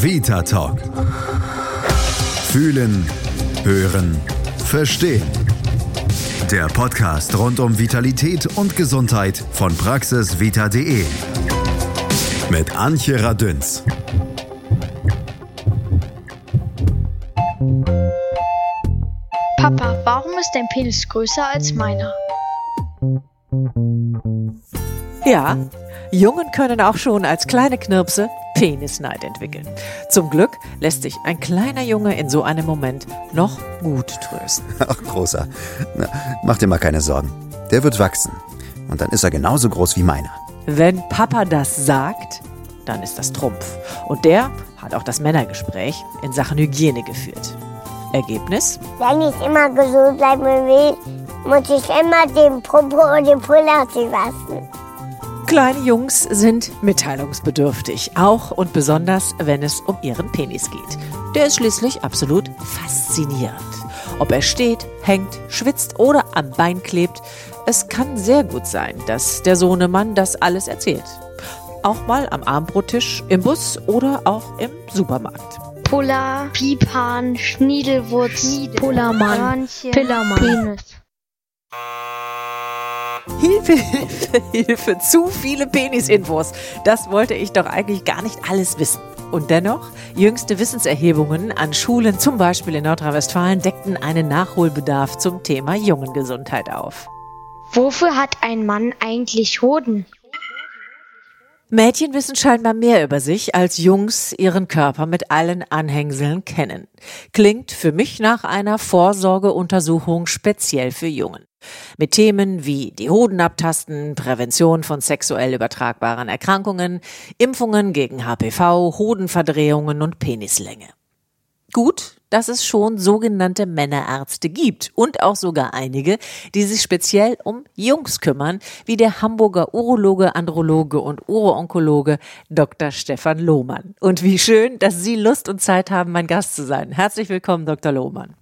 Vita Talk. Fühlen, hören, verstehen. Der Podcast rund um Vitalität und Gesundheit von praxisvita.de. Mit Antje Radünz. Papa, warum ist dein Penis größer als meiner? Ja, Jungen können auch schon als kleine Knirpse Penisneid entwickeln. Zum Glück lässt sich ein kleiner Junge in so einem Moment noch gut trösten. Ach, großer. Na, mach dir mal keine Sorgen. Der wird wachsen. Und dann ist er genauso groß wie meiner. Wenn Papa das sagt, dann ist das Trumpf. Und der hat auch das Männergespräch in Sachen Hygiene geführt. Ergebnis? Wenn ich immer gesund bleiben will, muss ich immer den Popo und den Puller lassen. Kleine Jungs sind mitteilungsbedürftig, auch und besonders, wenn es um ihren Penis geht. Der ist schließlich absolut faszinierend. Ob er steht, hängt, schwitzt oder am Bein klebt, es kann sehr gut sein, dass der Sohnemann das alles erzählt. Auch mal am Armbrottisch, im Bus oder auch im Supermarkt. Puller, Pipan, Schniedelwurz, Pullermann, Pillermann, Penis. Hilfe, Hilfe, Hilfe, zu viele Penisinfos. Das wollte ich doch eigentlich gar nicht alles wissen. Und dennoch, jüngste Wissenserhebungen an Schulen, zum Beispiel in Nordrhein-Westfalen, deckten einen Nachholbedarf zum Thema Jungengesundheit auf. Wofür hat ein Mann eigentlich Hoden? Mädchen wissen scheinbar mehr über sich, als Jungs ihren Körper mit allen Anhängseln kennen. Klingt für mich nach einer Vorsorgeuntersuchung speziell für Jungen. Mit Themen wie die Hoden abtasten, Prävention von sexuell übertragbaren Erkrankungen, Impfungen gegen HPV, Hodenverdrehungen und Penislänge. Gut, dass es schon sogenannte Männerärzte gibt und auch sogar einige, die sich speziell um Jungs kümmern, wie der Hamburger Urologe, Androloge und Uroonkologe Dr. Stefan Lohmann. Und wie schön, dass Sie Lust und Zeit haben, mein Gast zu sein. Herzlich willkommen, Dr. Lohmann.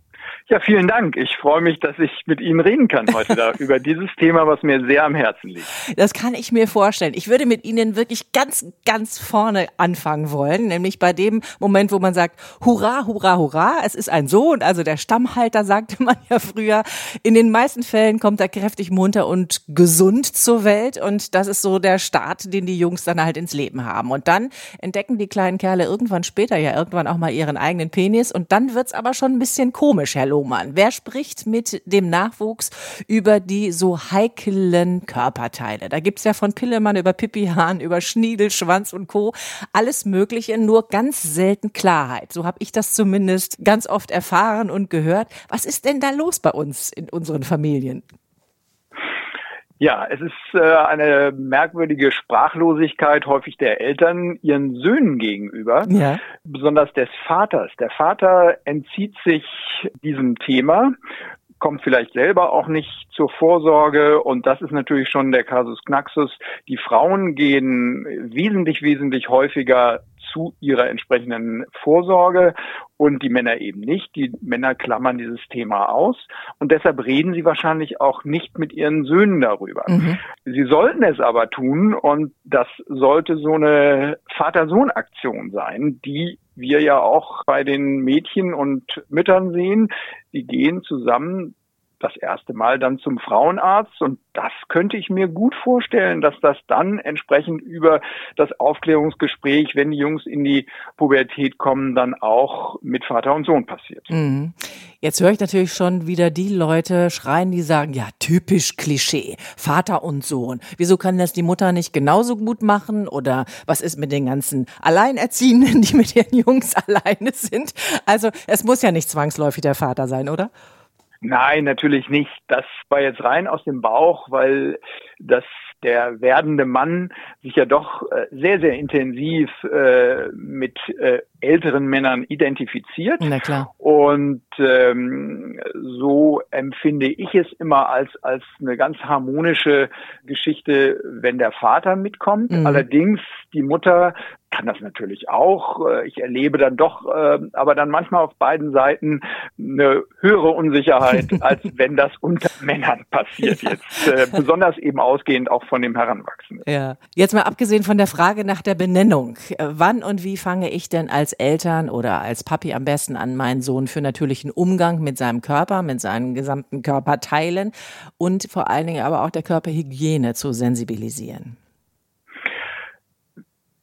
Ja, vielen Dank. Ich freue mich, dass ich mit Ihnen reden kann heute da über dieses Thema, was mir sehr am Herzen liegt. Das kann ich mir vorstellen. Ich würde mit Ihnen wirklich ganz, ganz vorne anfangen wollen, nämlich bei dem Moment, wo man sagt, hurra, hurra, hurra, es ist ein Sohn, also der Stammhalter, sagte man ja früher. In den meisten Fällen kommt er kräftig munter und gesund zur Welt und das ist so der Start, den die Jungs dann halt ins Leben haben. Und dann entdecken die kleinen Kerle irgendwann später ja irgendwann auch mal ihren eigenen Penis und dann wird's aber schon ein bisschen komisch, Herr Lohmann. Wer spricht mit dem Nachwuchs über die so heiklen Körperteile? Da gibt's ja von Pillemann über Pipihahn, über Schniedel, Schwanz und Co. alles Mögliche, nur ganz selten Klarheit. So habe ich das zumindest ganz oft erfahren und gehört. Was ist denn da los bei uns in unseren Familien? Ja, es ist äh, eine merkwürdige Sprachlosigkeit häufig der Eltern ihren Söhnen gegenüber, ja. besonders des Vaters. Der Vater entzieht sich diesem Thema, kommt vielleicht selber auch nicht zur Vorsorge und das ist natürlich schon der Kasus Knaxus. Die Frauen gehen wesentlich, wesentlich häufiger zu ihrer entsprechenden Vorsorge und die Männer eben nicht. Die Männer klammern dieses Thema aus und deshalb reden sie wahrscheinlich auch nicht mit ihren Söhnen darüber. Mhm. Sie sollten es aber tun und das sollte so eine Vater-Sohn-Aktion sein, die wir ja auch bei den Mädchen und Müttern sehen. Die gehen zusammen das erste Mal dann zum Frauenarzt und das könnte ich mir gut vorstellen, dass das dann entsprechend über das Aufklärungsgespräch, wenn die Jungs in die Pubertät kommen, dann auch mit Vater und Sohn passiert. Mhm. Jetzt höre ich natürlich schon wieder die Leute schreien, die sagen, ja, typisch Klischee, Vater und Sohn. Wieso kann das die Mutter nicht genauso gut machen? Oder was ist mit den ganzen Alleinerziehenden, die mit ihren Jungs alleine sind? Also es muss ja nicht zwangsläufig der Vater sein, oder? Nein, natürlich nicht. Das war jetzt rein aus dem Bauch, weil das der werdende Mann sich ja doch äh, sehr, sehr intensiv äh, mit äh, älteren Männern identifiziert. Na klar. Und ähm, so empfinde ich es immer als, als eine ganz harmonische Geschichte, wenn der Vater mitkommt. Mhm. Allerdings die Mutter kann das natürlich auch. Äh, ich erlebe dann doch, äh, aber dann manchmal auf beiden Seiten eine höhere Unsicherheit, als wenn das unter Männern passiert ja. jetzt. Äh, besonders eben ausgehend auch von dem Heranwachsenden. Ja. Jetzt mal abgesehen von der Frage nach der Benennung. Wann und wie fange ich denn als Eltern oder als Papi am besten an meinen Sohn für natürlichen Umgang mit seinem Körper, mit seinen gesamten Körperteilen und vor allen Dingen aber auch der Körperhygiene zu sensibilisieren?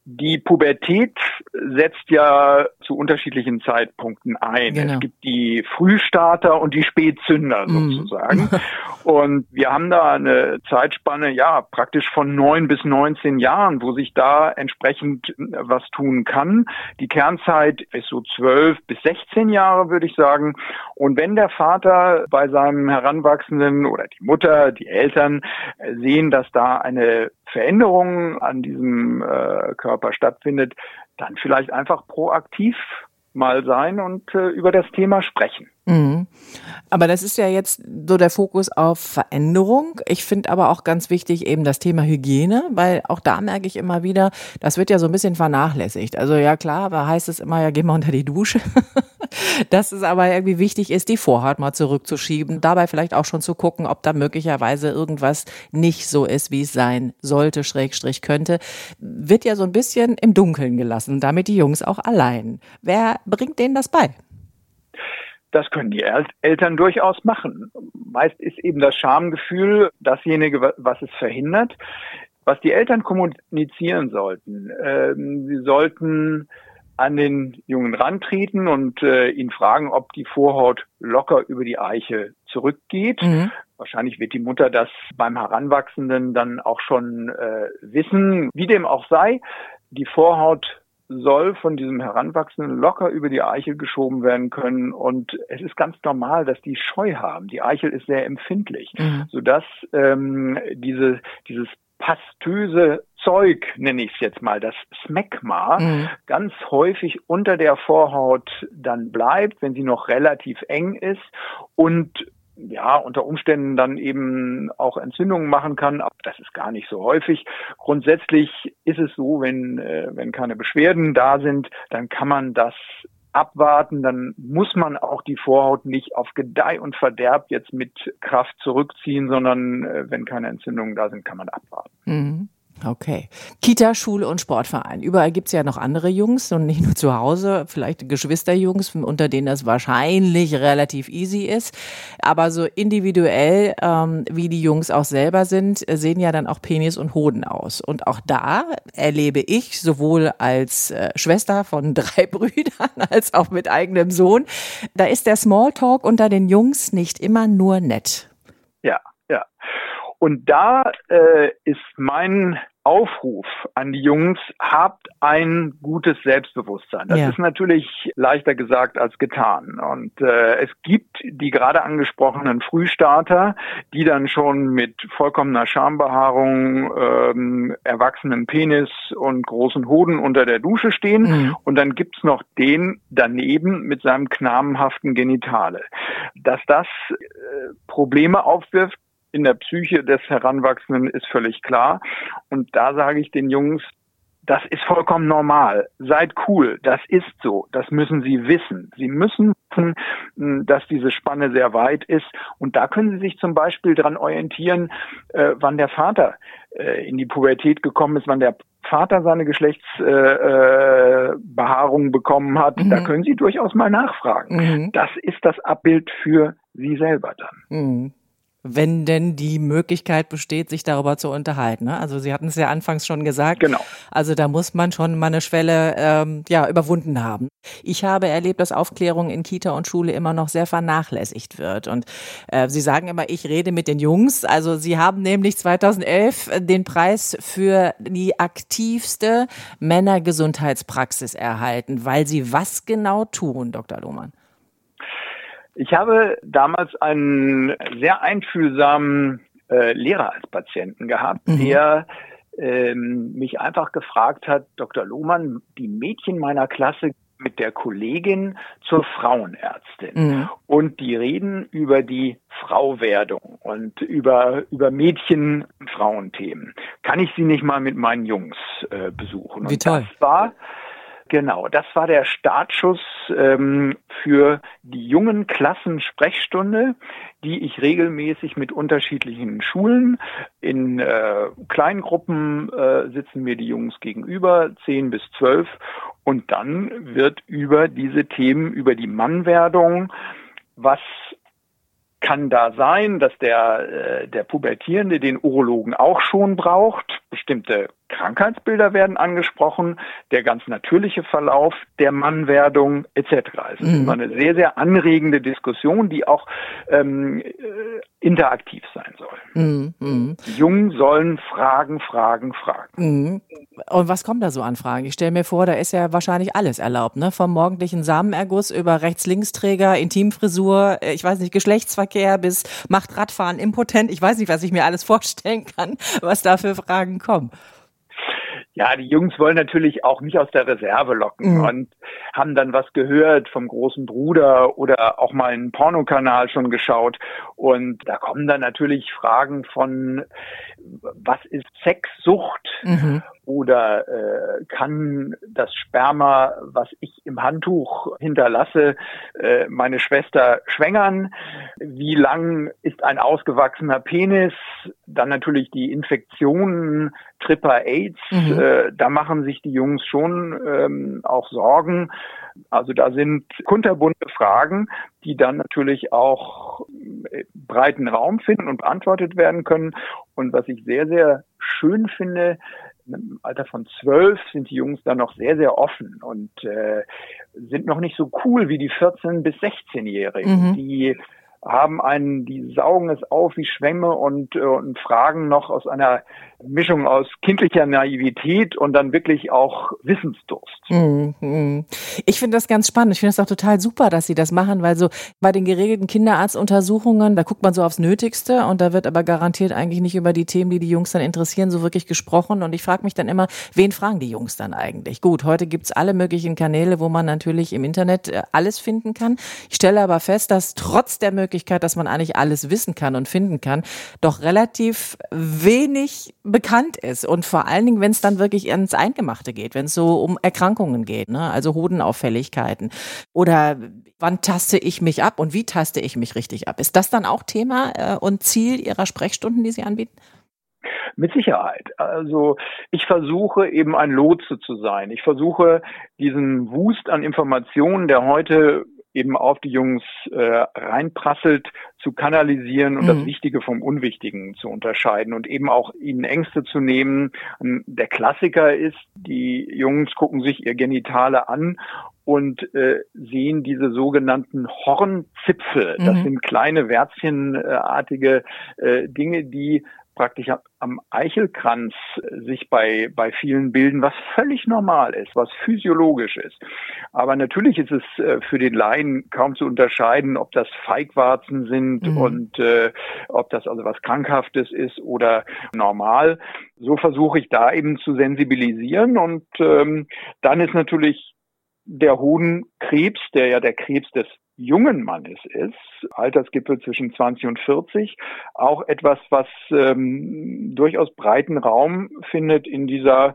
Die Pubertät setzt ja zu unterschiedlichen Zeitpunkten ein. Genau. Es gibt die Frühstarter und die Spätzünder mhm. sozusagen. Mm. Und wir haben da eine Zeitspanne, ja, praktisch von neun bis 19 Jahren, wo sich da entsprechend was tun kann. Die Kernzeit ist so zwölf bis 16 Jahre, würde ich sagen. Und wenn der Vater bei seinem Heranwachsenden oder die Mutter, die Eltern sehen, dass da eine Veränderung an diesem äh, Körper stattfindet, dann vielleicht einfach proaktiv mal sein und äh, über das Thema sprechen. Mhm. Aber das ist ja jetzt so der Fokus auf Veränderung. Ich finde aber auch ganz wichtig eben das Thema Hygiene, weil auch da merke ich immer wieder, das wird ja so ein bisschen vernachlässigt. Also ja klar, da heißt es immer, ja, geh mal unter die Dusche. Dass es aber irgendwie wichtig ist, die Vorhaut mal zurückzuschieben, dabei vielleicht auch schon zu gucken, ob da möglicherweise irgendwas nicht so ist, wie es sein sollte, Schrägstrich könnte, wird ja so ein bisschen im Dunkeln gelassen, damit die Jungs auch allein. Wer bringt denen das bei? Das können die Eltern durchaus machen. Meist ist eben das Schamgefühl dasjenige, was es verhindert. Was die Eltern kommunizieren sollten, ähm, sie sollten an den Jungen rantreten und äh, ihn fragen, ob die Vorhaut locker über die Eiche zurückgeht. Mhm. Wahrscheinlich wird die Mutter das beim Heranwachsenden dann auch schon äh, wissen. Wie dem auch sei, die Vorhaut soll von diesem Heranwachsenden locker über die Eichel geschoben werden können. Und es ist ganz normal, dass die Scheu haben. Die Eichel ist sehr empfindlich, mhm. sodass ähm, diese, dieses pastöse Zeug, nenne ich es jetzt mal, das Smegma, mhm. ganz häufig unter der Vorhaut dann bleibt, wenn sie noch relativ eng ist und ja, unter Umständen dann eben auch Entzündungen machen kann. Aber das ist gar nicht so häufig. Grundsätzlich ist es so, wenn, äh, wenn keine Beschwerden da sind, dann kann man das abwarten, dann muss man auch die Vorhaut nicht auf Gedeih und Verderb jetzt mit Kraft zurückziehen, sondern äh, wenn keine Entzündungen da sind, kann man abwarten. Mhm. Okay. Kita, Schule und Sportverein. Überall gibt's ja noch andere Jungs und nicht nur zu Hause, vielleicht Geschwisterjungs, unter denen das wahrscheinlich relativ easy ist. Aber so individuell, ähm, wie die Jungs auch selber sind, sehen ja dann auch Penis und Hoden aus. Und auch da erlebe ich sowohl als äh, Schwester von drei Brüdern als auch mit eigenem Sohn, da ist der Smalltalk unter den Jungs nicht immer nur nett. Ja, ja. Und da äh, ist mein Aufruf an die Jungs, habt ein gutes Selbstbewusstsein. Das ja. ist natürlich leichter gesagt als getan. Und äh, es gibt die gerade angesprochenen Frühstarter, die dann schon mit vollkommener Schambehaarung, ähm, erwachsenen Penis und großen Hoden unter der Dusche stehen. Mhm. Und dann gibt's noch den daneben mit seinem knabenhaften Genitale. Dass das äh, Probleme aufwirft, in der Psyche des Heranwachsenden ist völlig klar. Und da sage ich den Jungs, das ist vollkommen normal. Seid cool. Das ist so. Das müssen Sie wissen. Sie müssen wissen, hm, dass diese Spanne sehr weit ist. Und da können Sie sich zum Beispiel dran orientieren, äh, wann der Vater äh, in die Pubertät gekommen ist, wann der Vater seine Geschlechtsbehaarung äh, bekommen hat. Mhm. Da können Sie durchaus mal nachfragen. Mhm. Das ist das Abbild für Sie selber dann. Mhm wenn denn die Möglichkeit besteht, sich darüber zu unterhalten. Ne? Also Sie hatten es ja anfangs schon gesagt. Genau. Also da muss man schon mal eine Schwelle ähm, ja überwunden haben. Ich habe erlebt, dass Aufklärung in Kita und Schule immer noch sehr vernachlässigt wird. Und äh, Sie sagen immer, ich rede mit den Jungs. Also Sie haben nämlich 2011 den Preis für die aktivste Männergesundheitspraxis erhalten, weil Sie was genau tun, Dr. Lohmann? Ich habe damals einen sehr einfühlsamen äh, Lehrer als Patienten gehabt, mhm. der ähm, mich einfach gefragt hat, Dr. Lohmann, die Mädchen meiner Klasse mit der Kollegin zur Frauenärztin mhm. und die reden über die Frauwerdung und über über Mädchen Frauenthemen. Kann ich sie nicht mal mit meinen Jungs äh, besuchen? Wie toll. das war Genau, das war der Startschuss ähm, für die jungen Klassen Sprechstunde, die ich regelmäßig mit unterschiedlichen Schulen in äh, kleinen Gruppen äh, sitzen mir die Jungs gegenüber, zehn bis zwölf, und dann wird über diese Themen, über die Mannwerdung, was kann da sein, dass der, äh, der Pubertierende den Urologen auch schon braucht. Bestimmte Krankheitsbilder werden angesprochen, der ganz natürliche Verlauf der Mannwerdung etc. Es ist mhm. immer eine sehr, sehr anregende Diskussion, die auch ähm, äh, interaktiv sein soll. Mhm. Die Jungen sollen fragen, fragen, fragen. Mhm. Und was kommt da so an Fragen? Ich stelle mir vor, da ist ja wahrscheinlich alles erlaubt, ne? Vom morgendlichen Samenerguss über Rechts-Links-Träger, Intimfrisur, äh, ich weiß nicht, Geschlechtsverkehr bis macht Radfahren impotent. Ich weiß nicht, was ich mir alles vorstellen kann, was da für Fragen kommen. Ja, die Jungs wollen natürlich auch nicht aus der Reserve locken mhm. und haben dann was gehört vom großen Bruder oder auch mal einen Pornokanal schon geschaut. Und da kommen dann natürlich Fragen von, was ist Sexsucht? Mhm oder äh, kann das Sperma, was ich im Handtuch hinterlasse, äh, meine Schwester schwängern? Wie lang ist ein ausgewachsener Penis? Dann natürlich die Infektionen, Tripper AIDS, mhm. äh, da machen sich die Jungs schon ähm, auch Sorgen. Also da sind kunterbunte Fragen, die dann natürlich auch äh, breiten Raum finden und beantwortet werden können. Und was ich sehr, sehr schön finde, im Alter von zwölf sind die Jungs da noch sehr, sehr offen und äh, sind noch nicht so cool wie die 14- bis 16-Jährigen, mhm. die haben einen, die saugen es auf wie Schwämme und, äh, und fragen noch aus einer Mischung aus kindlicher Naivität und dann wirklich auch Wissensdurst. Mhm. Ich finde das ganz spannend. Ich finde es auch total super, dass Sie das machen, weil so bei den geregelten Kinderarztuntersuchungen, da guckt man so aufs Nötigste und da wird aber garantiert eigentlich nicht über die Themen, die die Jungs dann interessieren, so wirklich gesprochen. Und ich frage mich dann immer, wen fragen die Jungs dann eigentlich? Gut, heute gibt's alle möglichen Kanäle, wo man natürlich im Internet äh, alles finden kann. Ich stelle aber fest, dass trotz der Möglichkeit, dass man eigentlich alles wissen kann und finden kann, doch relativ wenig bekannt ist. Und vor allen Dingen, wenn es dann wirklich ins Eingemachte geht, wenn es so um Erkrankungen geht, ne? also Hodenauffälligkeiten. Oder wann taste ich mich ab und wie taste ich mich richtig ab? Ist das dann auch Thema äh, und Ziel Ihrer Sprechstunden, die Sie anbieten? Mit Sicherheit. Also ich versuche eben ein Lotse zu sein. Ich versuche diesen Wust an Informationen, der heute eben auf die Jungs äh, reinprasselt, zu kanalisieren und mhm. das Wichtige vom Unwichtigen zu unterscheiden und eben auch ihnen Ängste zu nehmen. Der Klassiker ist, die Jungs gucken sich ihr Genitale an und äh, sehen diese sogenannten Hornzipfel. Das mhm. sind kleine Wärzchenartige äh, Dinge, die praktisch am Eichelkranz sich bei, bei vielen bilden, was völlig normal ist, was physiologisch ist. Aber natürlich ist es äh, für den Laien kaum zu unterscheiden, ob das Feigwarzen sind mhm. und äh, ob das also was Krankhaftes ist oder normal. So versuche ich da eben zu sensibilisieren und ähm, dann ist natürlich der Hodenkrebs, der ja der Krebs des jungen Mannes ist, Altersgipfel zwischen 20 und 40, auch etwas, was ähm, durchaus breiten Raum findet in dieser,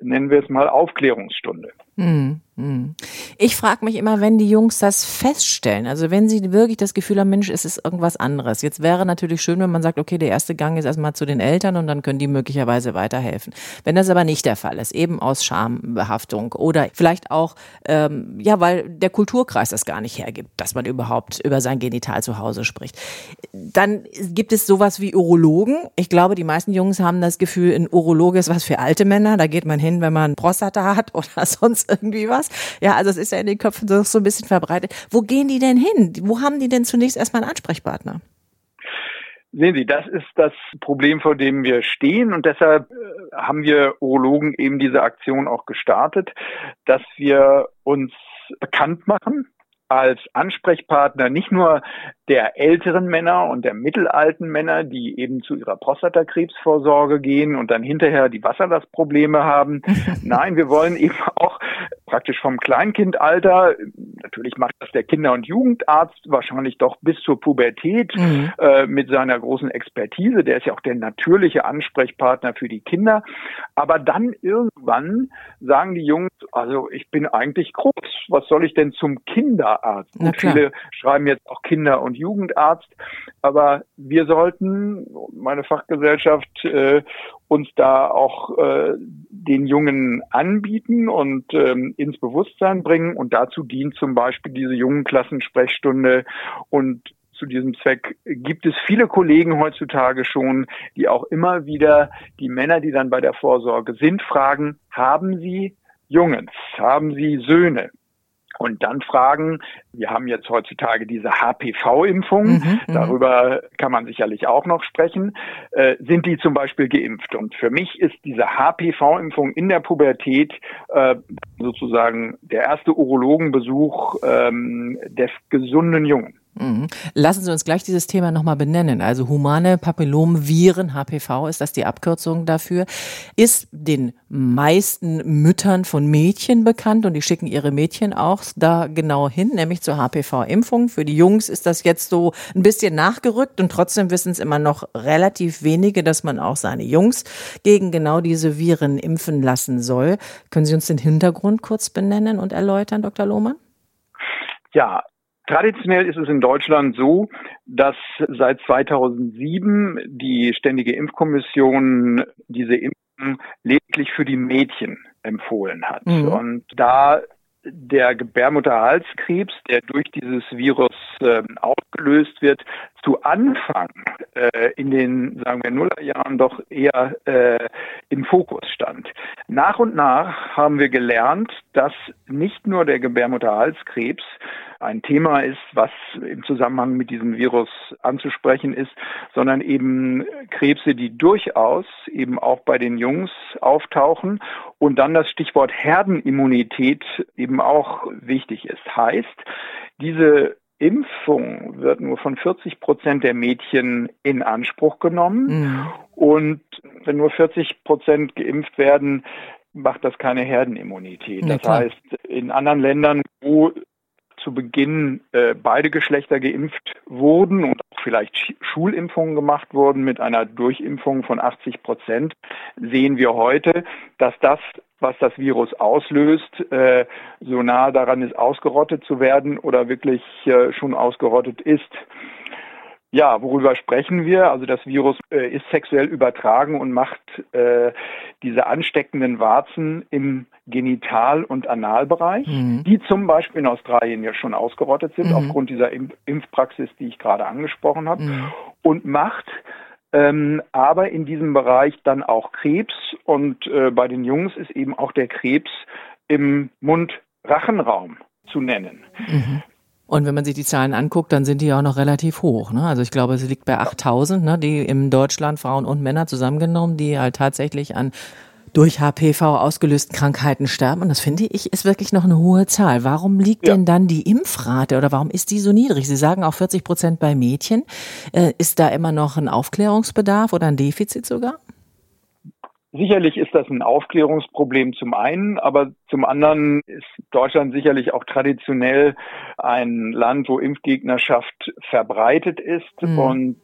nennen wir es mal, Aufklärungsstunde. Mhm. Hm. Ich frage mich immer, wenn die Jungs das feststellen, also wenn sie wirklich das Gefühl haben, Mensch, es ist irgendwas anderes. Jetzt wäre natürlich schön, wenn man sagt, okay, der erste Gang ist erstmal zu den Eltern und dann können die möglicherweise weiterhelfen. Wenn das aber nicht der Fall ist, eben aus Schambehaftung oder vielleicht auch, ähm, ja, weil der Kulturkreis das gar nicht hergibt, dass man überhaupt über sein Genital zu Hause spricht, dann gibt es sowas wie Urologen. Ich glaube, die meisten Jungs haben das Gefühl, ein Urologe ist was für alte Männer. Da geht man hin, wenn man Prostata hat oder sonst irgendwie was. Ja, also es ist ja in den Köpfen so, so ein bisschen verbreitet. Wo gehen die denn hin? Wo haben die denn zunächst erstmal einen Ansprechpartner? Sehen Sie, das ist das Problem, vor dem wir stehen und deshalb äh, haben wir Urologen eben diese Aktion auch gestartet, dass wir uns bekannt machen als Ansprechpartner nicht nur der älteren Männer und der mittelalten Männer, die eben zu ihrer Prostatakrebsvorsorge gehen und dann hinterher die Wasserlastprobleme haben. Nein, wir wollen eben auch praktisch vom Kleinkindalter natürlich macht das der Kinder- und Jugendarzt wahrscheinlich doch bis zur Pubertät mhm. äh, mit seiner großen Expertise. Der ist ja auch der natürliche Ansprechpartner für die Kinder. Aber dann irgendwann sagen die Jungs, also ich bin eigentlich groß. Was soll ich denn zum Kinderarzt? Und viele schreiben jetzt auch Kinder- und Jugendarzt. Aber wir sollten, meine Fachgesellschaft, äh, uns da auch äh, den Jungen anbieten und ähm, ins Bewusstsein bringen. Und dazu dient zum Beispiel diese jungen Klassensprechstunde. Und zu diesem Zweck gibt es viele Kollegen heutzutage schon, die auch immer wieder die Männer, die dann bei der Vorsorge sind, fragen, haben Sie Jungens, haben Sie Söhne? Und dann fragen, wir haben jetzt heutzutage diese HPV-Impfung, mhm, mhm, darüber kann man sicherlich auch noch sprechen, äh, sind die zum Beispiel geimpft? Und für mich ist diese HPV-Impfung in der Pubertät äh, sozusagen der erste Urologenbesuch ähm, des gesunden Jungen. Mhm. Lassen Sie uns gleich dieses Thema nochmal benennen. Also humane Papillomviren, HPV ist das die Abkürzung dafür, ist den meisten Müttern von Mädchen bekannt und die schicken ihre Mädchen auch da genau hin, nämlich zur HPV-Impfung. Für die Jungs ist das jetzt so ein bisschen nachgerückt und trotzdem wissen es immer noch relativ wenige, dass man auch seine Jungs gegen genau diese Viren impfen lassen soll. Können Sie uns den Hintergrund kurz benennen und erläutern, Dr. Lohmann? Ja, Traditionell ist es in Deutschland so, dass seit 2007 die Ständige Impfkommission diese Impfung lediglich für die Mädchen empfohlen hat. Mhm. Und da der Gebärmutterhalskrebs, der durch dieses Virus äh, ausgelöst wird, zu Anfang äh, in den, sagen wir, Nullerjahren doch eher äh, im Fokus stand. Nach und nach haben wir gelernt, dass nicht nur der Gebärmutterhalskrebs ein Thema ist, was im Zusammenhang mit diesem Virus anzusprechen ist, sondern eben Krebse, die durchaus eben auch bei den Jungs auftauchen und dann das Stichwort Herdenimmunität eben auch wichtig ist. Heißt, diese Impfung wird nur von 40 Prozent der Mädchen in Anspruch genommen. Mhm. Und wenn nur 40 Prozent geimpft werden, macht das keine Herdenimmunität. das heißt, in anderen Ländern, wo zu Beginn äh, beide Geschlechter geimpft wurden und auch vielleicht Schulimpfungen gemacht wurden mit einer Durchimpfung von 80 Prozent, sehen wir heute, dass das, was das Virus auslöst, äh, so nah daran ist, ausgerottet zu werden oder wirklich äh, schon ausgerottet ist. Ja, worüber sprechen wir? Also das Virus äh, ist sexuell übertragen und macht äh, diese ansteckenden Warzen im Genital- und Analbereich, mhm. die zum Beispiel in Australien ja schon ausgerottet sind, mhm. aufgrund dieser Impf Impfpraxis, die ich gerade angesprochen habe, mhm. und macht ähm, aber in diesem Bereich dann auch Krebs und äh, bei den Jungs ist eben auch der Krebs im Mund-Rachenraum zu nennen. Und wenn man sich die Zahlen anguckt, dann sind die auch noch relativ hoch. Ne? Also ich glaube, es liegt bei 8000, ne, die in Deutschland Frauen und Männer zusammengenommen, die halt tatsächlich an durch HPV ausgelösten Krankheiten sterben. Und das finde ich ist wirklich noch eine hohe Zahl. Warum liegt ja. denn dann die Impfrate oder warum ist die so niedrig? Sie sagen auch 40 Prozent bei Mädchen. Äh, ist da immer noch ein Aufklärungsbedarf oder ein Defizit sogar? Sicherlich ist das ein Aufklärungsproblem zum einen, aber zum anderen ist Deutschland sicherlich auch traditionell ein Land, wo Impfgegnerschaft verbreitet ist mhm. und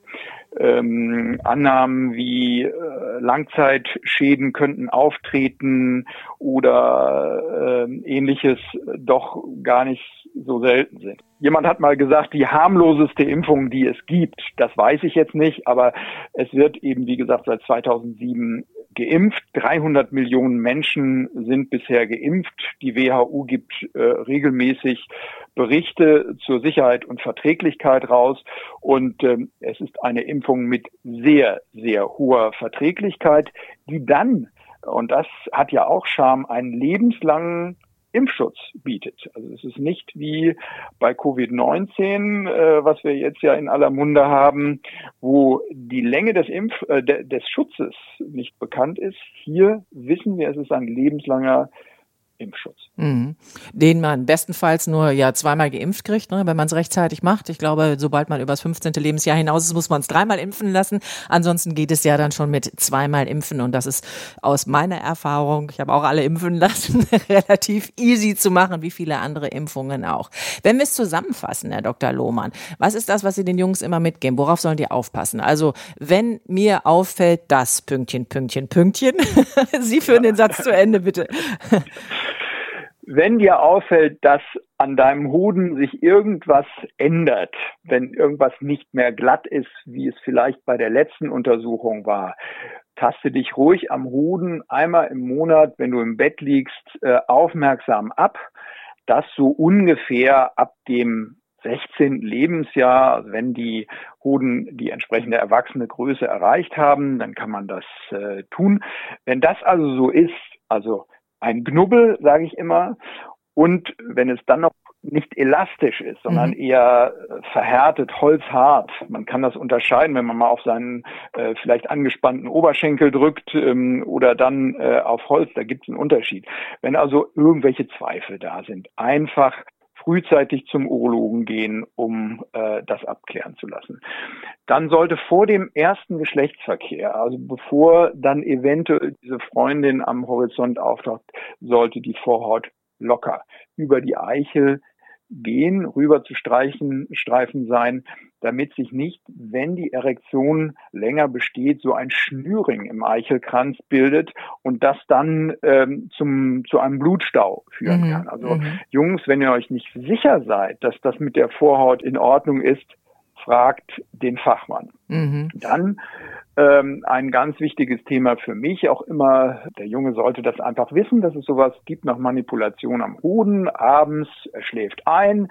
ähm, Annahmen wie äh, Langzeitschäden könnten auftreten oder äh, ähnliches doch gar nicht so selten sind. Jemand hat mal gesagt, die harmloseste Impfung, die es gibt, das weiß ich jetzt nicht, aber es wird eben, wie gesagt, seit 2007 geimpft. 300 Millionen Menschen sind bisher geimpft. Die WHO gibt äh, regelmäßig Berichte zur Sicherheit und Verträglichkeit raus. Und ähm, es ist eine Impfung mit sehr, sehr hoher Verträglichkeit, die dann, und das hat ja auch Charme, einen lebenslangen Impfschutz bietet. Also es ist nicht wie bei Covid-19, äh, was wir jetzt ja in aller Munde haben, wo die Länge des Impf äh, des Schutzes nicht bekannt ist. Hier wissen wir, es ist ein lebenslanger Impfschutz. Mhm. Den man bestenfalls nur ja zweimal geimpft kriegt, ne, wenn man es rechtzeitig macht. Ich glaube, sobald man übers 15. Lebensjahr hinaus ist, muss man es dreimal impfen lassen. Ansonsten geht es ja dann schon mit zweimal impfen und das ist aus meiner Erfahrung, ich habe auch alle impfen lassen, relativ easy zu machen, wie viele andere Impfungen auch. Wenn wir es zusammenfassen, Herr Dr. Lohmann, was ist das, was Sie den Jungs immer mitgeben? Worauf sollen die aufpassen? Also, wenn mir auffällt, das Pünktchen, Pünktchen, Pünktchen, Sie führen den Satz zu Ende, bitte. Wenn dir auffällt, dass an deinem Hoden sich irgendwas ändert, wenn irgendwas nicht mehr glatt ist, wie es vielleicht bei der letzten Untersuchung war, taste dich ruhig am Hoden einmal im Monat, wenn du im Bett liegst, äh, aufmerksam ab. Das so ungefähr ab dem 16. Lebensjahr, wenn die Hoden die entsprechende erwachsene Größe erreicht haben, dann kann man das äh, tun. Wenn das also so ist, also ein Knubbel, sage ich immer, und wenn es dann noch nicht elastisch ist, sondern mhm. eher verhärtet, holzhart. Man kann das unterscheiden, wenn man mal auf seinen äh, vielleicht angespannten Oberschenkel drückt ähm, oder dann äh, auf Holz, da gibt es einen Unterschied. Wenn also irgendwelche Zweifel da sind, einfach frühzeitig zum Urologen gehen, um äh, das abklären zu lassen. Dann sollte vor dem ersten Geschlechtsverkehr, also bevor dann eventuell diese Freundin am Horizont auftaucht, sollte die Vorhaut locker über die Eichel gehen, rüber zu streichen, Streifen sein, damit sich nicht, wenn die Erektion länger besteht, so ein Schnüring im Eichelkranz bildet und das dann ähm, zum, zu einem Blutstau führen mhm. kann. Also mhm. Jungs, wenn ihr euch nicht sicher seid, dass das mit der Vorhaut in Ordnung ist, fragt den Fachmann. Mhm. Dann ähm, ein ganz wichtiges Thema für mich auch immer. Der Junge sollte das einfach wissen, dass es sowas gibt nach Manipulation am Hoden. Abends, er schläft ein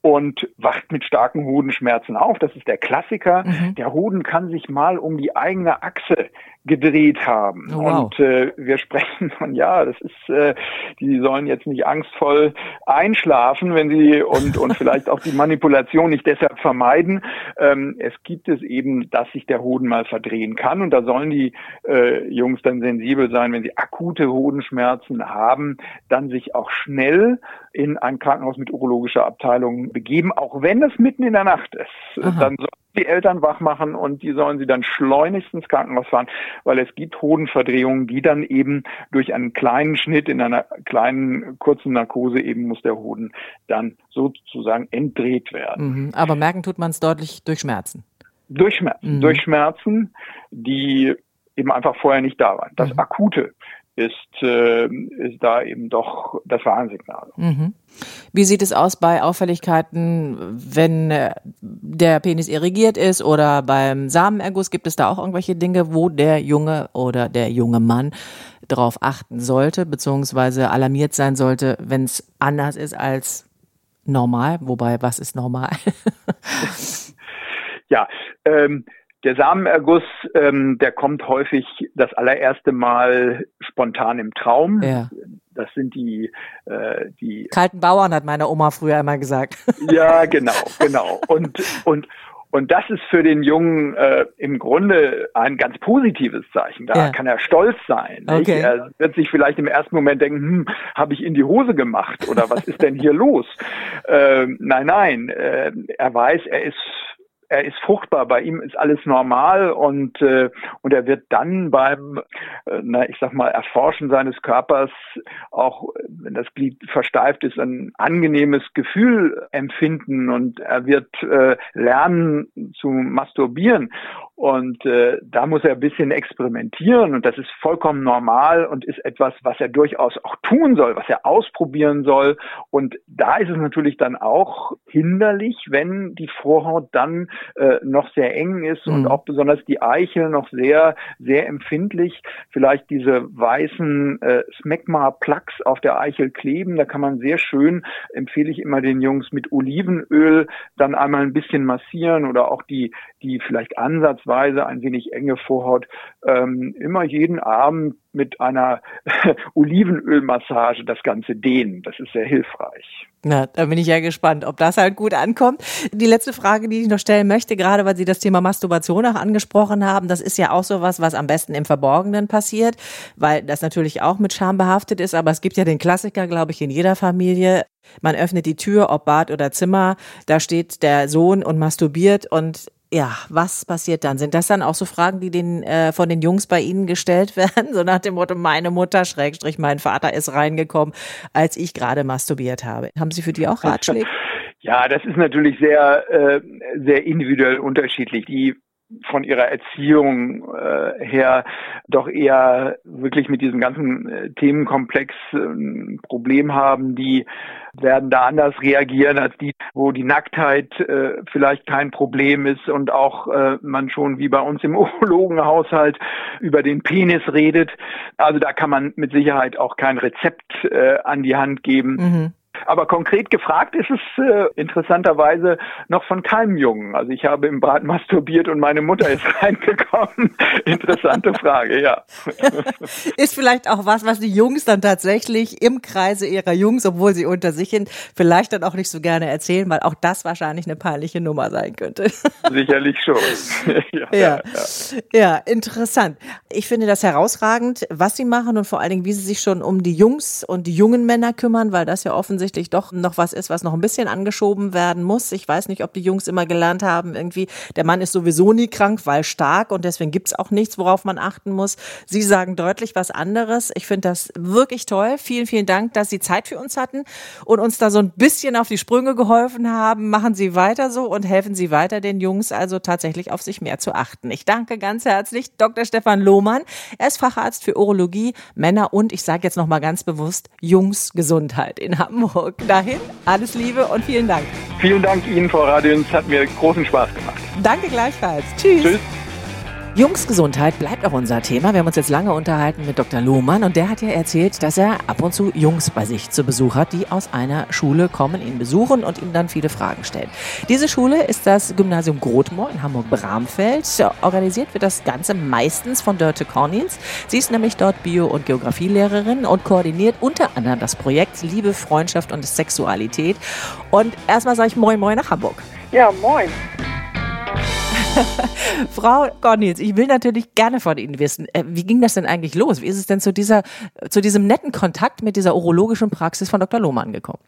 und wacht mit starken Hodenschmerzen auf. Das ist der Klassiker. Mhm. Der Hoden kann sich mal um die eigene Achse gedreht haben. Oh, wow. Und äh, wir sprechen von, ja, das ist, äh, die sollen jetzt nicht angstvoll einschlafen, wenn sie und, und vielleicht auch die Manipulation nicht deshalb vermeiden. Ähm, es gibt es eben, dass sich der Hoden mal verdrehen kann und da sollen die äh, Jungs dann sensibel sein, wenn sie akute Hodenschmerzen haben, dann sich auch schnell in ein Krankenhaus mit urologischer Abteilung begeben, auch wenn es mitten in der Nacht ist. Aha. Dann sollen die Eltern wach machen und die sollen sie dann schleunigst ins Krankenhaus fahren, weil es gibt Hodenverdrehungen, die dann eben durch einen kleinen Schnitt in einer kleinen kurzen Narkose eben muss der Hoden dann sozusagen entdreht werden. Mhm. Aber merken tut man es deutlich durch Schmerzen. Durch Schmerzen, mhm. durch Schmerzen, die eben einfach vorher nicht da waren. Das mhm. Akute ist, äh, ist da eben doch das Warnsignal. Mhm. Wie sieht es aus bei Auffälligkeiten, wenn äh, der Penis irrigiert ist oder beim Samenerguss? Gibt es da auch irgendwelche Dinge, wo der Junge oder der junge Mann darauf achten sollte, beziehungsweise alarmiert sein sollte, wenn es anders ist als normal? Wobei, was ist normal? ja, ähm, der Samenerguss, ähm, der kommt häufig das allererste Mal spontan im Traum. Ja. Das sind die, äh, die kalten Bauern, hat meine Oma früher immer gesagt. Ja, genau, genau. Und und und das ist für den Jungen äh, im Grunde ein ganz positives Zeichen. Da ja. kann er stolz sein. Okay. Er wird sich vielleicht im ersten Moment denken, hm, habe ich in die Hose gemacht oder was ist denn hier los? Äh, nein, nein, äh, er weiß, er ist er ist fruchtbar, bei ihm ist alles normal und, äh, und er wird dann beim, äh, na, ich sag mal, Erforschen seines Körpers auch, wenn das Glied versteift ist, ein angenehmes Gefühl empfinden und er wird äh, lernen zu masturbieren. Und äh, da muss er ein bisschen experimentieren und das ist vollkommen normal und ist etwas, was er durchaus auch tun soll, was er ausprobieren soll. Und da ist es natürlich dann auch hinderlich, wenn die Vorhaut dann äh, noch sehr eng ist mhm. und auch besonders die Eichel noch sehr, sehr empfindlich. Vielleicht diese weißen äh, Smegma-Plaques auf der Eichel kleben. Da kann man sehr schön, empfehle ich immer den Jungs, mit Olivenöl dann einmal ein bisschen massieren oder auch die, die vielleicht Ansatz ansatzweise ein wenig enge Vorhaut ähm, immer jeden Abend mit einer Olivenölmassage das Ganze dehnen. Das ist sehr hilfreich. Na, da bin ich ja gespannt, ob das halt gut ankommt. Die letzte Frage, die ich noch stellen möchte, gerade weil Sie das Thema Masturbation auch angesprochen haben, das ist ja auch sowas, was am besten im Verborgenen passiert, weil das natürlich auch mit Scham behaftet ist, aber es gibt ja den Klassiker, glaube ich, in jeder Familie. Man öffnet die Tür, ob Bad oder Zimmer, da steht der Sohn und masturbiert und ja, was passiert dann? Sind das dann auch so Fragen, die den, äh, von den Jungs bei Ihnen gestellt werden? So nach dem Motto, meine Mutter, Schrägstrich, mein Vater ist reingekommen, als ich gerade masturbiert habe. Haben Sie für die auch Ratschläge? Ja, das ist natürlich sehr, äh, sehr individuell unterschiedlich. Die von ihrer Erziehung äh, her doch eher wirklich mit diesem ganzen äh, Themenkomplex äh, ein Problem haben, die werden da anders reagieren als die, wo die Nacktheit äh, vielleicht kein Problem ist und auch äh, man schon wie bei uns im Urologenhaushalt über den Penis redet. Also da kann man mit Sicherheit auch kein Rezept äh, an die Hand geben. Mhm. Aber konkret gefragt ist es äh, interessanterweise noch von keinem Jungen. Also ich habe im Bad masturbiert und meine Mutter ist reingekommen. Interessante Frage, ja. ist vielleicht auch was, was die Jungs dann tatsächlich im Kreise ihrer Jungs, obwohl sie unter sich sind, vielleicht dann auch nicht so gerne erzählen, weil auch das wahrscheinlich eine peinliche Nummer sein könnte. Sicherlich schon. ja, ja. Ja. ja, interessant. Ich finde das herausragend, was sie machen und vor allen Dingen, wie sie sich schon um die Jungs und die jungen Männer kümmern, weil das ja offensichtlich offensichtlich doch noch was ist, was noch ein bisschen angeschoben werden muss. Ich weiß nicht, ob die Jungs immer gelernt haben, irgendwie, der Mann ist sowieso nie krank, weil stark und deswegen gibt es auch nichts, worauf man achten muss. Sie sagen deutlich was anderes. Ich finde das wirklich toll. Vielen, vielen Dank, dass Sie Zeit für uns hatten und uns da so ein bisschen auf die Sprünge geholfen haben. Machen Sie weiter so und helfen Sie weiter den Jungs also tatsächlich auf sich mehr zu achten. Ich danke ganz herzlich Dr. Stefan Lohmann. Er ist Facharzt für Urologie, Männer und ich sage jetzt nochmal ganz bewusst Jungsgesundheit in Hamburg. Dahin alles Liebe und vielen Dank. Vielen Dank Ihnen, Frau Radions. Hat mir großen Spaß gemacht. Danke gleichfalls. Tschüss. Tschüss. Jungsgesundheit bleibt auch unser Thema. Wir haben uns jetzt lange unterhalten mit Dr. Lohmann und der hat ja erzählt, dass er ab und zu Jungs bei sich zu Besuch hat, die aus einer Schule kommen, ihn besuchen und ihm dann viele Fragen stellen. Diese Schule ist das Gymnasium Grothmoor in Hamburg-Bramfeld. Organisiert wird das Ganze meistens von Dörte Cornins. Sie ist nämlich dort Bio- und Geografielehrerin und koordiniert unter anderem das Projekt Liebe, Freundschaft und Sexualität. Und erstmal sage ich Moin Moin nach Hamburg. Ja, moin. Frau Gornitz, ich will natürlich gerne von Ihnen wissen, äh, wie ging das denn eigentlich los? Wie ist es denn zu dieser, zu diesem netten Kontakt mit dieser urologischen Praxis von Dr. Lohmann gekommen?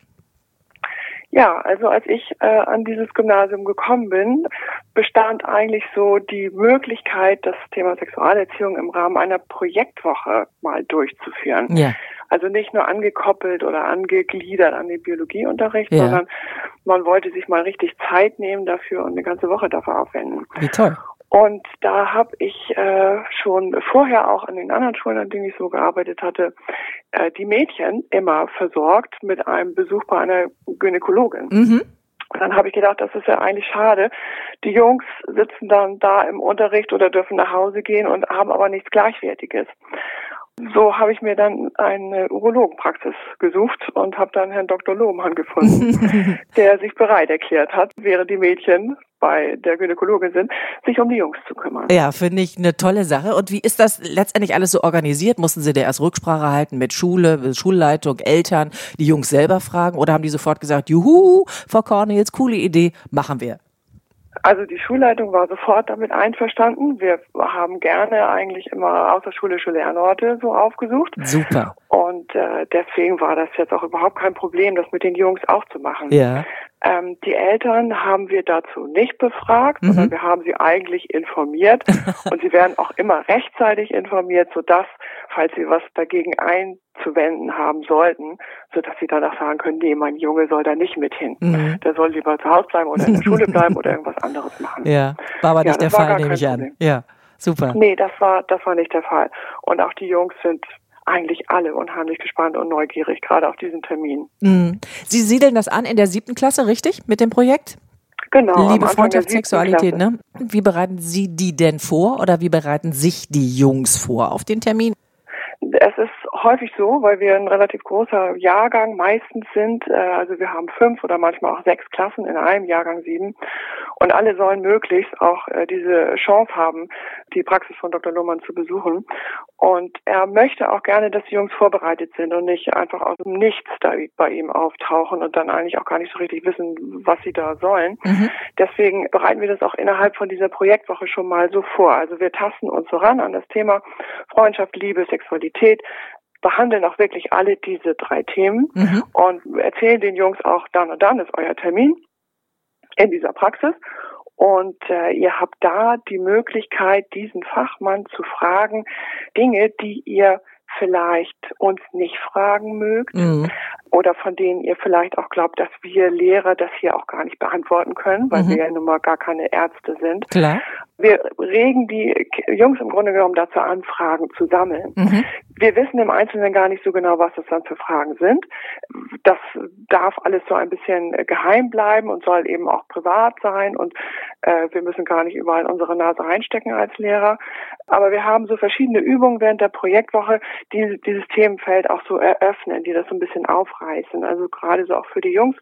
Ja, also als ich äh, an dieses Gymnasium gekommen bin, bestand eigentlich so die Möglichkeit, das Thema Sexualerziehung im Rahmen einer Projektwoche mal durchzuführen. Ja. Also nicht nur angekoppelt oder angegliedert an den Biologieunterricht, ja. sondern man wollte sich mal richtig Zeit nehmen dafür und eine ganze Woche dafür aufwenden. Wie toll. Und da habe ich äh, schon vorher auch an den anderen Schulen, an denen ich so gearbeitet hatte, äh, die Mädchen immer versorgt mit einem Besuch bei einer Gynäkologin. Mhm. Und dann habe ich gedacht, das ist ja eigentlich schade. Die Jungs sitzen dann da im Unterricht oder dürfen nach Hause gehen und haben aber nichts Gleichwertiges. So habe ich mir dann eine Urologenpraxis gesucht und habe dann Herrn Dr. Lohmann gefunden, der sich bereit erklärt hat, während die Mädchen bei der Gynäkologin sind, sich um die Jungs zu kümmern. Ja, finde ich eine tolle Sache. Und wie ist das letztendlich alles so organisiert? Mussten Sie da erst Rücksprache halten mit Schule, Schulleitung, Eltern, die Jungs selber fragen oder haben die sofort gesagt, juhu, Frau Cornels, coole Idee, machen wir? Also die Schulleitung war sofort damit einverstanden. Wir haben gerne eigentlich immer außerschulische Lernorte so aufgesucht. Super. Und äh, deswegen war das jetzt auch überhaupt kein Problem, das mit den Jungs auch zu machen. Ja. Ähm, die Eltern haben wir dazu nicht befragt, mhm. sondern wir haben sie eigentlich informiert. und sie werden auch immer rechtzeitig informiert, sodass, falls sie was dagegen einzuwenden haben sollten, sodass sie danach sagen können, nee, mein Junge soll da nicht mit hin. Mhm. Der soll lieber zu Hause bleiben oder in der Schule bleiben oder irgendwas anderes machen. Ja, war aber nicht ja, der Fall, nehme ich an. Ja, super. Nee, das war, das war nicht der Fall. Und auch die Jungs sind eigentlich alle unheimlich gespannt und neugierig, gerade auf diesen Termin. Mhm. Sie siedeln das an in der siebten Klasse, richtig, mit dem Projekt? Genau. Liebe, Freundschaft, Sexualität, ne? Wie bereiten Sie die denn vor oder wie bereiten sich die Jungs vor auf den Termin? Es ist häufig so, weil wir ein relativ großer Jahrgang meistens sind. Äh, also wir haben fünf oder manchmal auch sechs Klassen in einem Jahrgang sieben. Und alle sollen möglichst auch äh, diese Chance haben, die Praxis von Dr. Lohmann zu besuchen. Und er möchte auch gerne, dass die Jungs vorbereitet sind und nicht einfach aus dem Nichts da bei ihm auftauchen und dann eigentlich auch gar nicht so richtig wissen, was sie da sollen. Mhm. Deswegen bereiten wir das auch innerhalb von dieser Projektwoche schon mal so vor. Also wir tasten uns so ran an das Thema Freundschaft, Liebe, Sexualität, behandeln auch wirklich alle diese drei Themen mhm. und erzählen den Jungs auch, dann und dann ist euer Termin in dieser Praxis. Und äh, ihr habt da die Möglichkeit, diesen Fachmann zu fragen, Dinge, die ihr vielleicht uns nicht fragen mögt mhm. Oder von denen ihr vielleicht auch glaubt, dass wir Lehrer das hier auch gar nicht beantworten können, weil mhm. wir ja nun mal gar keine Ärzte sind. Klar. Wir regen die Jungs im Grunde genommen dazu an, Fragen zu sammeln. Mhm. Wir wissen im Einzelnen gar nicht so genau, was das dann für Fragen sind. Das darf alles so ein bisschen geheim bleiben und soll eben auch privat sein und äh, wir müssen gar nicht überall unsere Nase reinstecken als Lehrer. Aber wir haben so verschiedene Übungen während der Projektwoche, die dieses Themenfeld auch so eröffnen, die das so ein bisschen aufreißen. Also gerade so auch für die Jungs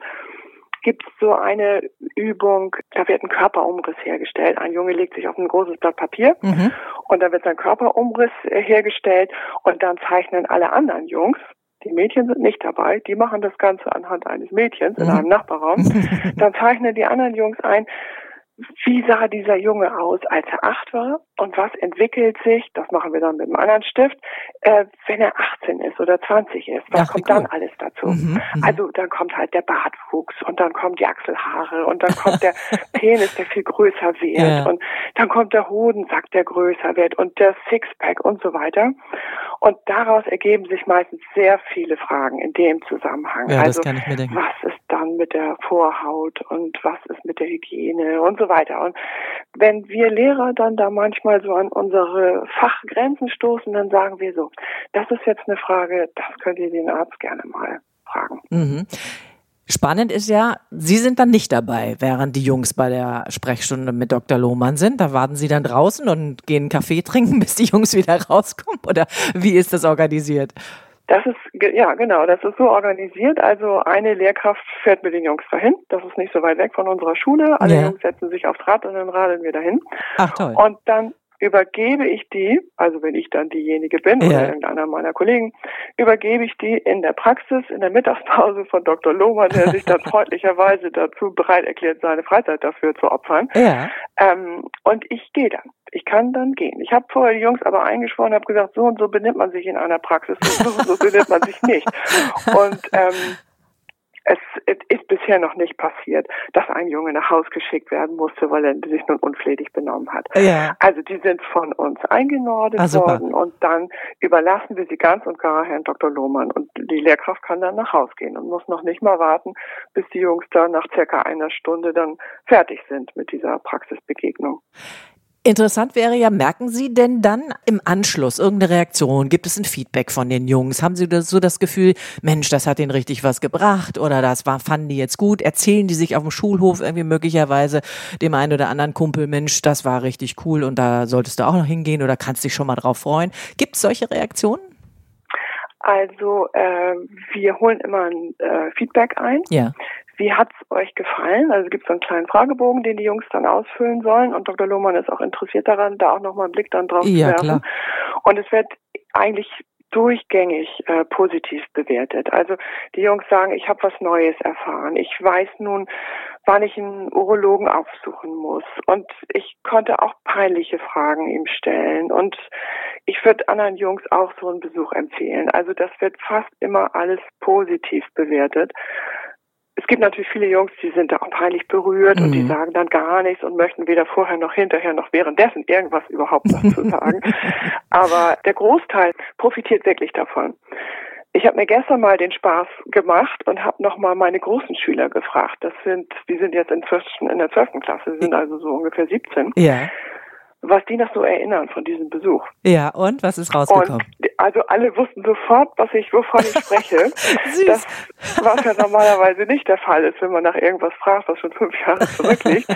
gibt es so eine Übung, da wird ein Körperumriss hergestellt. Ein Junge legt sich auf ein großes Blatt Papier mhm. und da wird sein Körperumriss äh, hergestellt und dann zeichnen alle anderen Jungs die Mädchen sind nicht dabei, die machen das Ganze anhand eines Mädchens in mhm. einem Nachbarraum. Dann zeichnen die anderen Jungs ein, wie sah dieser Junge aus, als er acht war und was entwickelt sich, das machen wir dann mit einem anderen Stift, äh, wenn er 18 ist oder 20 ist, was Ach, kommt cool. dann alles dazu? Mhm, mhm, also dann kommt halt der Bartwuchs und dann kommen die Achselhaare und dann kommt der Penis, der viel größer wird ja. und dann kommt der Hodensack, der größer wird und der Sixpack und so weiter. Und daraus ergeben sich meistens sehr viele Fragen in dem Zusammenhang. Ja, also was ist dann mit der Vorhaut und was ist mit der Hygiene und so weiter. Und wenn wir Lehrer dann da manchmal so an unsere Fachgrenzen stoßen, dann sagen wir so, das ist jetzt eine Frage, das könnt ihr den Arzt gerne mal fragen. Mhm. Spannend ist ja, Sie sind dann nicht dabei, während die Jungs bei der Sprechstunde mit Dr. Lohmann sind. Da warten Sie dann draußen und gehen Kaffee trinken, bis die Jungs wieder rauskommen? Oder wie ist das organisiert? Das ist, ja genau, das ist so organisiert. Also eine Lehrkraft fährt mit den Jungs dahin. Das ist nicht so weit weg von unserer Schule. Alle ja. Jungs setzen sich aufs Rad und dann radeln wir dahin. Ach toll. Und dann übergebe ich die, also wenn ich dann diejenige bin ja. oder irgendeiner meiner Kollegen, übergebe ich die in der Praxis, in der Mittagspause von Dr. Lohmann, der sich dann freundlicherweise dazu bereit erklärt, seine Freizeit dafür zu opfern. Ja. Ähm, und ich gehe dann. Ich kann dann gehen. Ich habe vorher die Jungs aber eingeschworen, habe gesagt, so und so benimmt man sich in einer Praxis, so und so benimmt man sich nicht. Und ähm, es, ist bisher noch nicht passiert, dass ein Junge nach Haus geschickt werden musste, weil er sich nun unflätig benommen hat. Ja. Also die sind von uns eingenordet ah, worden und dann überlassen wir sie ganz und gar Herrn Dr. Lohmann und die Lehrkraft kann dann nach Haus gehen und muss noch nicht mal warten, bis die Jungs dann nach circa einer Stunde dann fertig sind mit dieser Praxisbegegnung. Interessant wäre ja, merken Sie denn dann im Anschluss irgendeine Reaktion? Gibt es ein Feedback von den Jungs? Haben Sie so das Gefühl, Mensch, das hat ihnen richtig was gebracht oder das war, fanden die jetzt gut? Erzählen die sich auf dem Schulhof irgendwie möglicherweise dem einen oder anderen Kumpel, Mensch, das war richtig cool und da solltest du auch noch hingehen oder kannst dich schon mal drauf freuen? Gibt es solche Reaktionen? Also äh, wir holen immer ein äh, Feedback ein. Ja. Wie hat's euch gefallen? Also gibt es so einen kleinen Fragebogen, den die Jungs dann ausfüllen sollen und Dr. Lohmann ist auch interessiert daran, da auch nochmal einen Blick dann drauf ja, zu werfen. Klar. Und es wird eigentlich durchgängig äh, positiv bewertet. Also die Jungs sagen, ich habe was Neues erfahren. Ich weiß nun, wann ich einen Urologen aufsuchen muss. Und ich konnte auch peinliche Fragen ihm stellen. Und ich würde anderen Jungs auch so einen Besuch empfehlen. Also das wird fast immer alles positiv bewertet es gibt natürlich viele Jungs, die sind da auch peinlich berührt mhm. und die mhm. sagen dann gar nichts und möchten weder vorher noch hinterher noch währenddessen irgendwas überhaupt dazu sagen. Aber der Großteil profitiert wirklich davon. Ich habe mir gestern mal den Spaß gemacht und habe nochmal meine großen Schüler gefragt. Das sind, die sind jetzt inzwischen in der zwölften Klasse, sind also so ungefähr 17. Ja was die noch so erinnern von diesem Besuch. Ja, und was ist rausgekommen? Und, also alle wussten sofort, was ich, wovon ich spreche. das, was ja normalerweise nicht der Fall ist, wenn man nach irgendwas fragt, was schon fünf Jahre zurückliegt.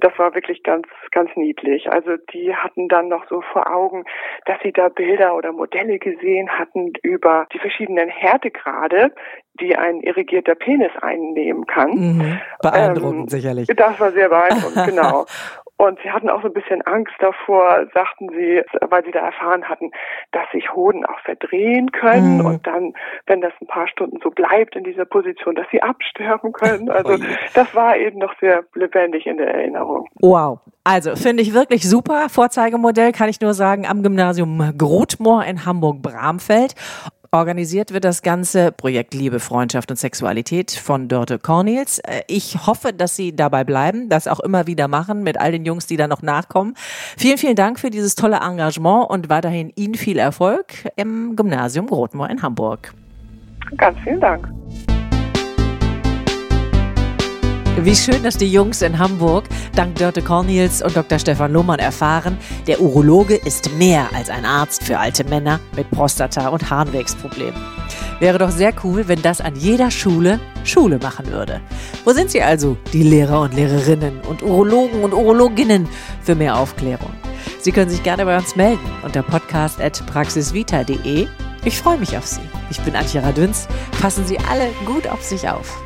Das war wirklich ganz, ganz niedlich. Also die hatten dann noch so vor Augen, dass sie da Bilder oder Modelle gesehen hatten über die verschiedenen Härtegrade, die ein irrigierter Penis einnehmen kann. Mhm. Beeindruckend ähm, sicherlich. Das war sehr beeindruckend, genau. Und sie hatten auch so ein bisschen Angst davor, sagten sie, weil sie da erfahren hatten, dass sich Hoden auch verdrehen können mhm. und dann, wenn das ein paar Stunden so bleibt in dieser Position, dass sie absterben können. Also das war eben noch sehr lebendig in der Erinnerung. Wow. Also finde ich wirklich super. Vorzeigemodell kann ich nur sagen am Gymnasium Grotmoor in Hamburg-Bramfeld. Organisiert wird das ganze Projekt Liebe, Freundschaft und Sexualität von Dörte Cornels. Äh, ich hoffe, dass Sie dabei bleiben, das auch immer wieder machen mit all den Jungs, die da noch nachkommen. Vielen, vielen Dank für dieses tolle Engagement und weiterhin Ihnen viel Erfolg im Gymnasium Rothmoor in Hamburg. Ganz vielen Dank. Wie schön, dass die Jungs in Hamburg dank Dörte Cornels und Dr. Stefan Lohmann erfahren, der Urologe ist mehr als ein Arzt für alte Männer mit Prostata- und Harnwegsproblemen. Wäre doch sehr cool, wenn das an jeder Schule Schule machen würde. Wo sind sie also, die Lehrer und Lehrerinnen und Urologen und Urologinnen für mehr Aufklärung? Sie können sich gerne bei uns melden unter podcast.praxisvita.de. Ich freue mich auf Sie. Ich bin Antje Radünz. Passen Sie alle gut auf sich auf.